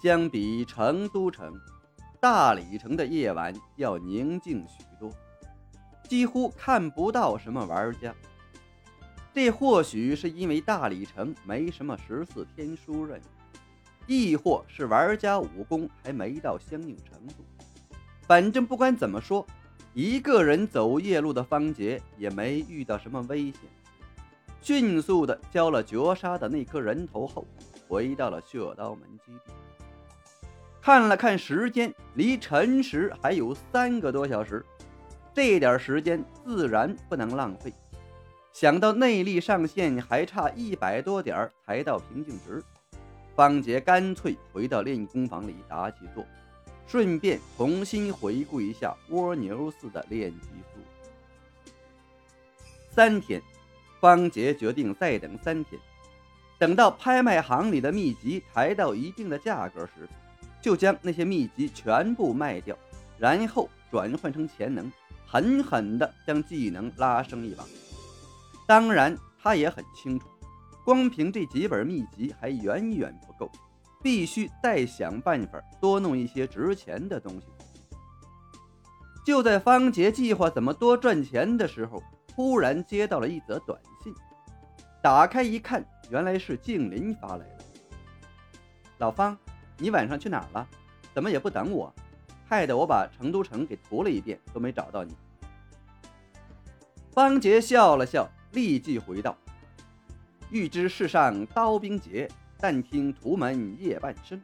相比成都城，大理城的夜晚要宁静许多，几乎看不到什么玩家。这或许是因为大理城没什么十四天书任，亦或是玩家武功还没到相应程度。反正不管怎么说，一个人走夜路的方杰也没遇到什么危险，迅速的交了绝杀的那颗人头后，回到了血刀门基地。看了看时间，离辰时还有三个多小时，这点时间自然不能浪费。想到内力上限还差一百多点才到瓶颈值，方杰干脆回到练功房里打起坐，顺便重新回顾一下蜗牛似的练级速。三天，方杰决定再等三天，等到拍卖行里的秘籍抬到一定的价格时，就将那些秘籍全部卖掉，然后转换成潜能，狠狠地将技能拉升一把。当然，他也很清楚，光凭这几本秘籍还远远不够，必须再想办法多弄一些值钱的东西。就在方杰计划怎么多赚钱的时候，突然接到了一则短信。打开一看，原来是静林发来的。老方，你晚上去哪儿了？怎么也不等我？害得我把成都城给涂了一遍，都没找到你。方杰笑了笑。立即回道：“欲知世上刀兵劫，但听屠门夜半声。”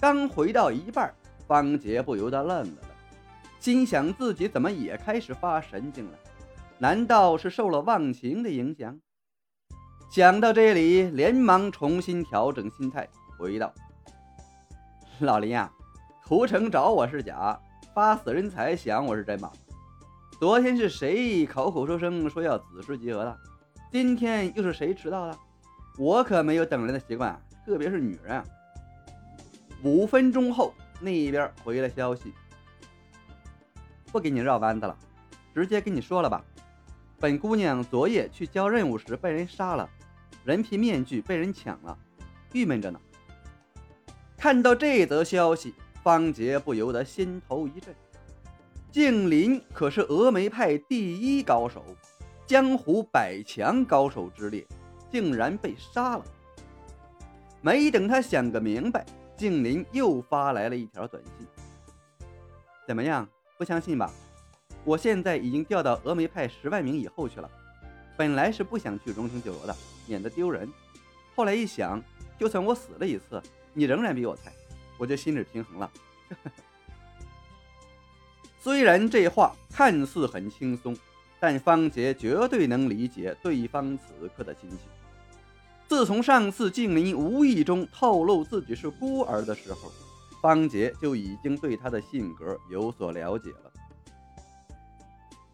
刚回到一半，方杰不由得愣了愣，心想自己怎么也开始发神经了？难道是受了忘情的影响？想到这里，连忙重新调整心态，回道：“ 老林啊，屠城找我是假，发死人财想我是真吧？”昨天是谁口口声声说要子时集合的？今天又是谁迟到了？我可没有等人的习惯，特别是女人。五分钟后，那边回了消息，不给你绕弯子了，直接跟你说了吧。本姑娘昨夜去交任务时被人杀了，人皮面具被人抢了，郁闷着呢。看到这则消息，方杰不由得心头一震。静林可是峨眉派第一高手，江湖百强高手之列，竟然被杀了。没等他想个明白，静林又发来了一条短信：“怎么样，不相信吧？我现在已经调到峨眉派十万名以后去了。本来是不想去荣城酒楼的，免得丢人。后来一想，就算我死了一次，你仍然比我菜，我就心理平衡了。”虽然这话看似很轻松，但方杰绝对能理解对方此刻的心情。自从上次静林无意中透露自己是孤儿的时候，方杰就已经对他的性格有所了解了。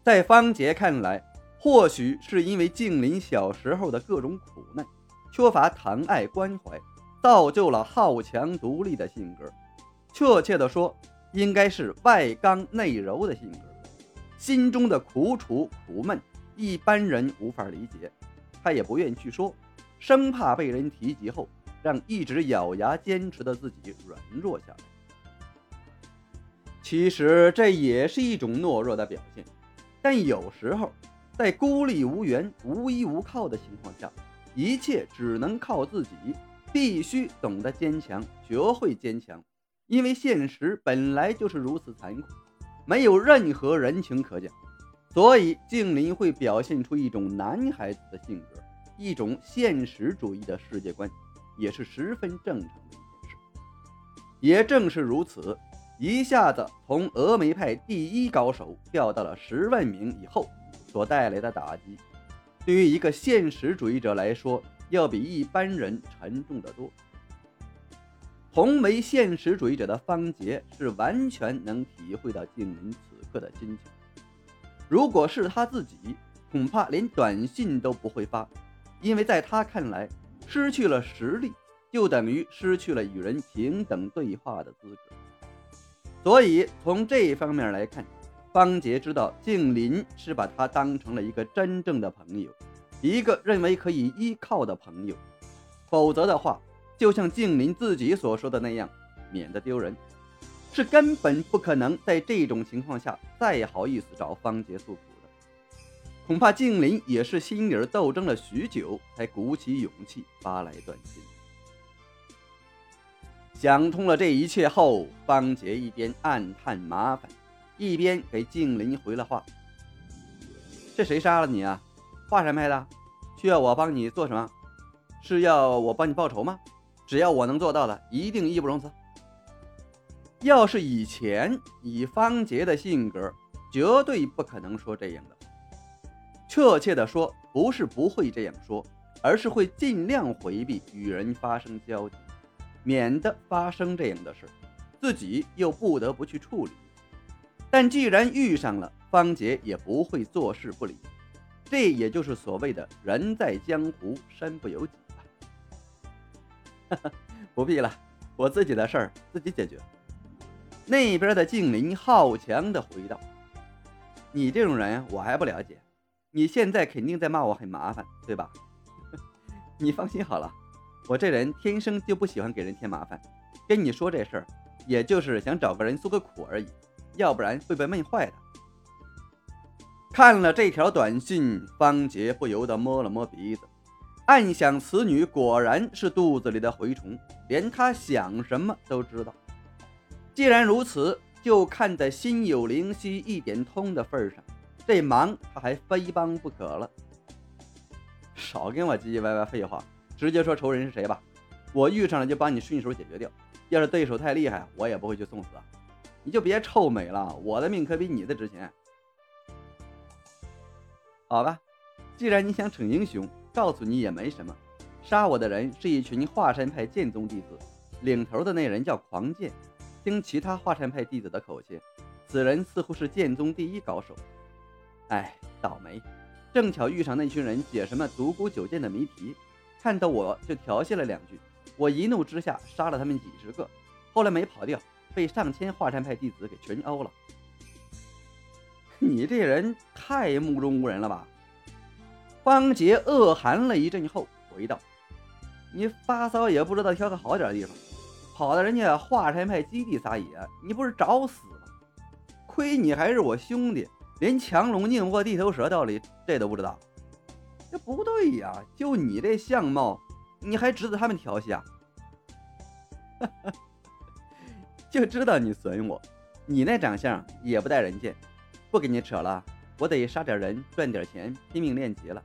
在方杰看来，或许是因为静林小时候的各种苦难，缺乏疼爱关怀，造就了好强独立的性格。确切地说，应该是外刚内柔的性格，心中的苦楚苦闷，一般人无法理解，他也不愿去说，生怕被人提及后，让一直咬牙坚持的自己软弱下来。其实这也是一种懦弱的表现，但有时候在孤立无援、无依无靠的情况下，一切只能靠自己，必须懂得坚强，学会坚强。因为现实本来就是如此残酷，没有任何人情可讲，所以静林会表现出一种男孩子的性格，一种现实主义的世界观，也是十分正常的一件事。也正是如此，一下子从峨眉派第一高手掉到了十万名以后，所带来的打击，对于一个现实主义者来说，要比一般人沉重得多。同为现实主义者的方杰是完全能体会到静林此刻的心情。如果是他自己，恐怕连短信都不会发，因为在他看来，失去了实力就等于失去了与人平等对话的资格。所以从这方面来看，方杰知道静林是把他当成了一个真正的朋友，一个认为可以依靠的朋友。否则的话，就像静林自己所说的那样，免得丢人。是根本不可能在这种情况下再好意思找方杰诉苦的。恐怕静林也是心里斗争了许久，才鼓起勇气发来短信。想通了这一切后，方杰一边暗叹麻烦，一边给静林回了话：“这谁杀了你啊？华山派的？需要我帮你做什么？是要我帮你报仇吗？只要我能做到的，一定义不容辞。”要是以前以方杰的性格，绝对不可能说这样的。确切的说，不是不会这样说，而是会尽量回避与人发生交集，免得发生这样的事，自己又不得不去处理。但既然遇上了，方杰也不会坐视不理。这也就是所谓的人在江湖，身不由己吧。不必了，我自己的事儿自己解决。那边的静林好强的回道：“你这种人我还不了解，你现在肯定在骂我很麻烦，对吧？你放心好了，我这人天生就不喜欢给人添麻烦。跟你说这事儿，也就是想找个人诉个苦而已，要不然会被闷坏的。”看了这条短信，方杰不由得摸了摸鼻子，暗想：此女果然是肚子里的蛔虫，连她想什么都知道。既然如此，就看在心有灵犀一点通的份上，这忙他还非帮不可了。少跟我唧唧歪歪废话，直接说仇人是谁吧。我遇上了就帮你顺手解决掉。要是对手太厉害，我也不会去送死。你就别臭美了，我的命可比你的值钱。好吧，既然你想逞英雄，告诉你也没什么。杀我的人是一群华山派剑宗弟子，领头的那人叫狂剑。听其他华山派弟子的口气，此人似乎是剑宗第一高手。哎，倒霉，正巧遇上那群人解什么独孤九剑的谜题，看到我就调戏了两句，我一怒之下杀了他们几十个，后来没跑掉，被上千华山派弟子给群殴了。你这人太目中无人了吧？方杰恶寒了一阵后回道：“你发骚也不知道挑个好点的地方。”跑到人家华山派基地撒野，你不是找死吗？亏你还是我兄弟，连强龙宁波地头蛇道理这都不知道，这不对呀！就你这相貌，你还值得他们调戏啊？就知道你损我，你那长相也不待人见。不跟你扯了，我得杀点人赚点钱，拼命练级了。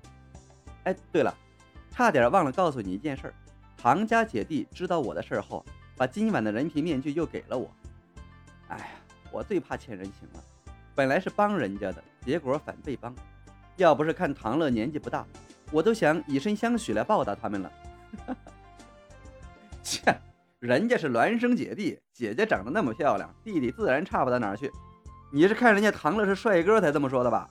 哎，对了，差点忘了告诉你一件事儿，唐家姐弟知道我的事儿后。把今晚的人皮面具又给了我。哎呀，我最怕欠人情了。本来是帮人家的，结果反被帮。要不是看唐乐年纪不大，我都想以身相许来报答他们了。切，人家是孪生姐弟，姐姐长得那么漂亮，弟弟自然差不到哪儿去。你是看人家唐乐是帅哥才这么说的吧？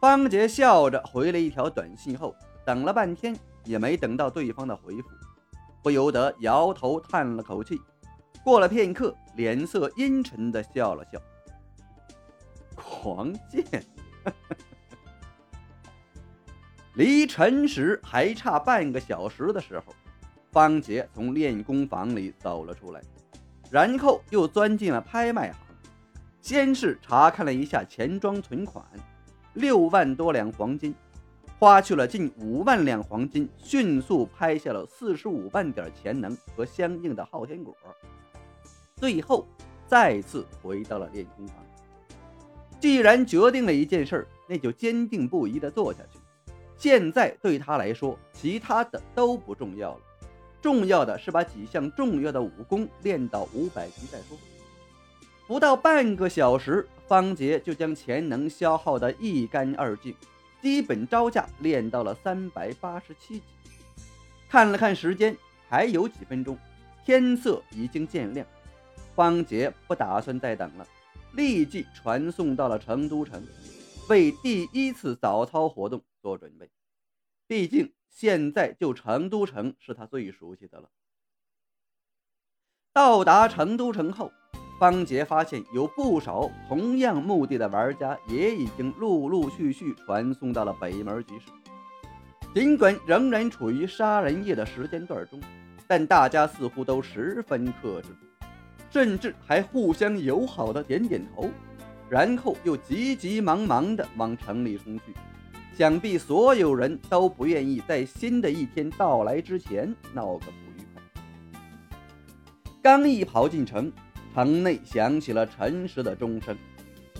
方杰笑着回了一条短信后，等了半天也没等到对方的回复。不由得摇头叹了口气，过了片刻，脸色阴沉的笑了笑。狂剑，离辰时还差半个小时的时候，方杰从练功房里走了出来，然后又钻进了拍卖行，先是查看了一下钱庄存款，六万多两黄金。花去了近五万两黄金，迅速拍下了四十五万点钱能和相应的昊天果，最后再次回到了练功房。既然决定了一件事，那就坚定不移地做下去。现在对他来说，其他的都不重要了，重要的是把几项重要的武功练到五百级再说。不到半个小时，方杰就将潜能消耗得一干二净。基本招架练到了三百八十七级，看了看时间，还有几分钟，天色已经渐亮。方杰不打算再等了，立即传送到了成都城，为第一次早操活动做准备。毕竟现在就成都城是他最熟悉的了。到达成都城后。方杰发现有不少同样目的的玩家也已经陆陆续续传送到了北门集市。尽管仍然处于杀人夜的时间段中，但大家似乎都十分克制，甚至还互相友好的点点头，然后又急急忙忙地往城里冲去。想必所有人都不愿意在新的一天到来之前闹个不愉快。刚一跑进城，城内响起了陈氏的钟声。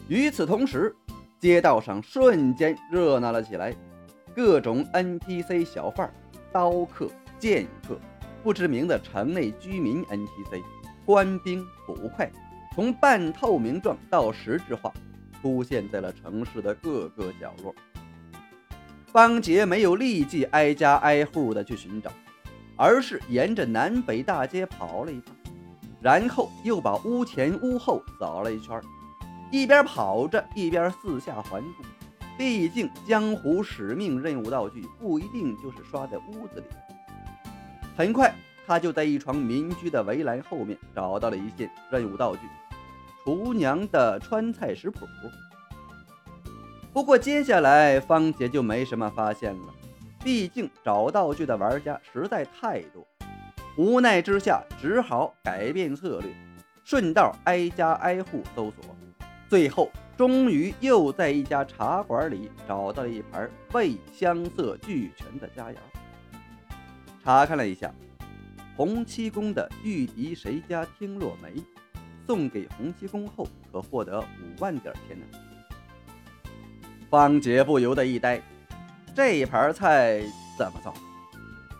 与此同时，街道上瞬间热闹了起来，各种 NPC 小贩、刀客、剑客、不知名的城内居民 NPC、官兵、捕快，从半透明状到实质化，出现在了城市的各个角落。方杰没有立即挨家挨户的去寻找，而是沿着南北大街跑了一趟，然后又把屋前屋后扫了一圈，一边跑着一边四下环顾。毕竟江湖使命任务道具不一定就是刷在屋子里。很快，他就在一幢民居的围栏后面找到了一件任务道具：厨娘的川菜食谱。不过接下来方杰就没什么发现了，毕竟找道具的玩家实在太多，无奈之下只好改变策略，顺道挨家挨户搜索，最后终于又在一家茶馆里找到了一盘味香色俱全的佳肴。查看了一下，洪七公的玉笛谁家听落梅，送给洪七公后可获得五万点天能。方杰不由得一呆，这盘菜怎么做？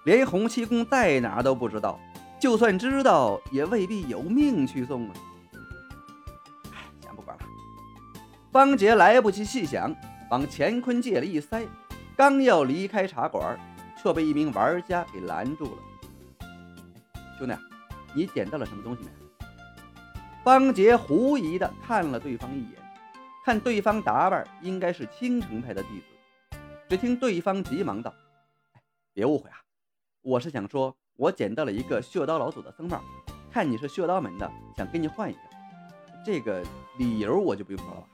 连洪七公在哪都不知道，就算知道，也未必有命去送啊！哎先不管了。方杰来不及细想，往乾坤戒里一塞，刚要离开茶馆，却被一名玩家给拦住了。兄弟，你捡到了什么东西没？方杰狐疑的看了对方一眼。看对方打扮，应该是青城派的弟子。只听对方急忙道：“别误会啊，我是想说，我捡到了一个血刀老祖的僧帽，看你是血刀门的，想跟你换一下。这个理由我就不用说了吧？”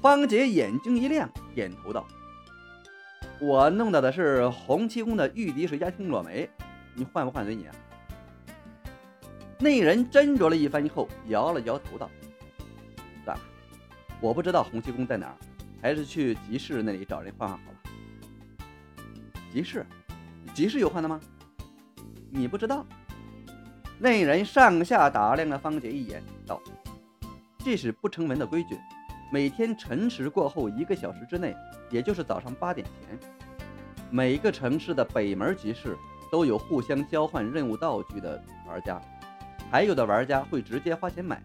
方杰眼睛一亮，点头道：“我弄到的是洪七公的玉笛谁家听落梅，你换不换随你啊。”那人斟酌了一番后，摇了摇头道。算了我不知道洪七公在哪儿，还是去集市那里找人换换好了。集市，集市有换的吗？你不知道？那人上下打量了方杰一眼，道：“这是不成文的规矩，每天辰时过后一个小时之内，也就是早上八点前，每个城市的北门集市都有互相交换任务道具的玩家，还有的玩家会直接花钱买。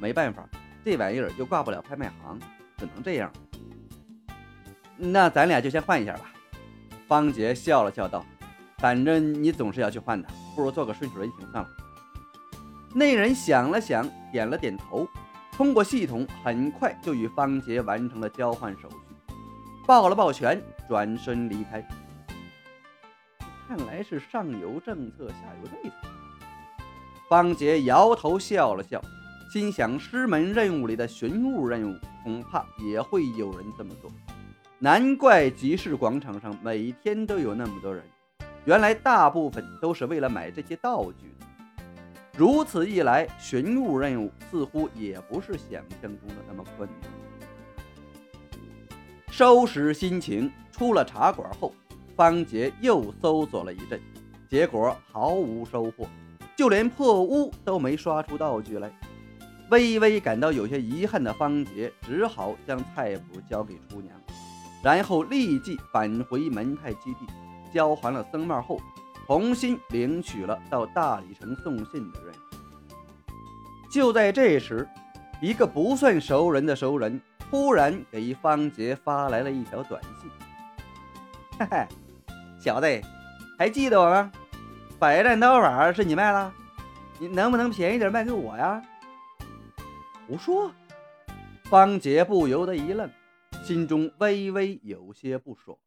没办法。”这玩意儿又挂不了拍卖行，只能这样。那咱俩就先换一下吧。方杰笑了笑道：“反正你总是要去换的，不如做个顺手人情算了。”那人想了想，点了点头，通过系统很快就与方杰完成了交换手续，抱了抱拳，转身离开。看来是上有政策，下有对策。方杰摇头笑了笑。心想，师门任务里的寻物任务，恐怕也会有人这么做。难怪集市广场上每天都有那么多人，原来大部分都是为了买这些道具。如此一来，寻物任务似乎也不是想象中的那么困难。收拾心情，出了茶馆后，方杰又搜索了一阵，结果毫无收获，就连破屋都没刷出道具来。微微感到有些遗憾的方杰，只好将菜谱交给厨娘，然后立即返回门派基地，交还了僧帽后，重新领取了到大理城送信的任务。就在这时，一个不算熟人的熟人突然给方杰发来了一条短信：“ 嘿嘿，小子，还记得我吗？百战刀法是你卖了，你能不能便宜点卖给我呀？”胡说！方杰不由得一愣，心中微微有些不爽。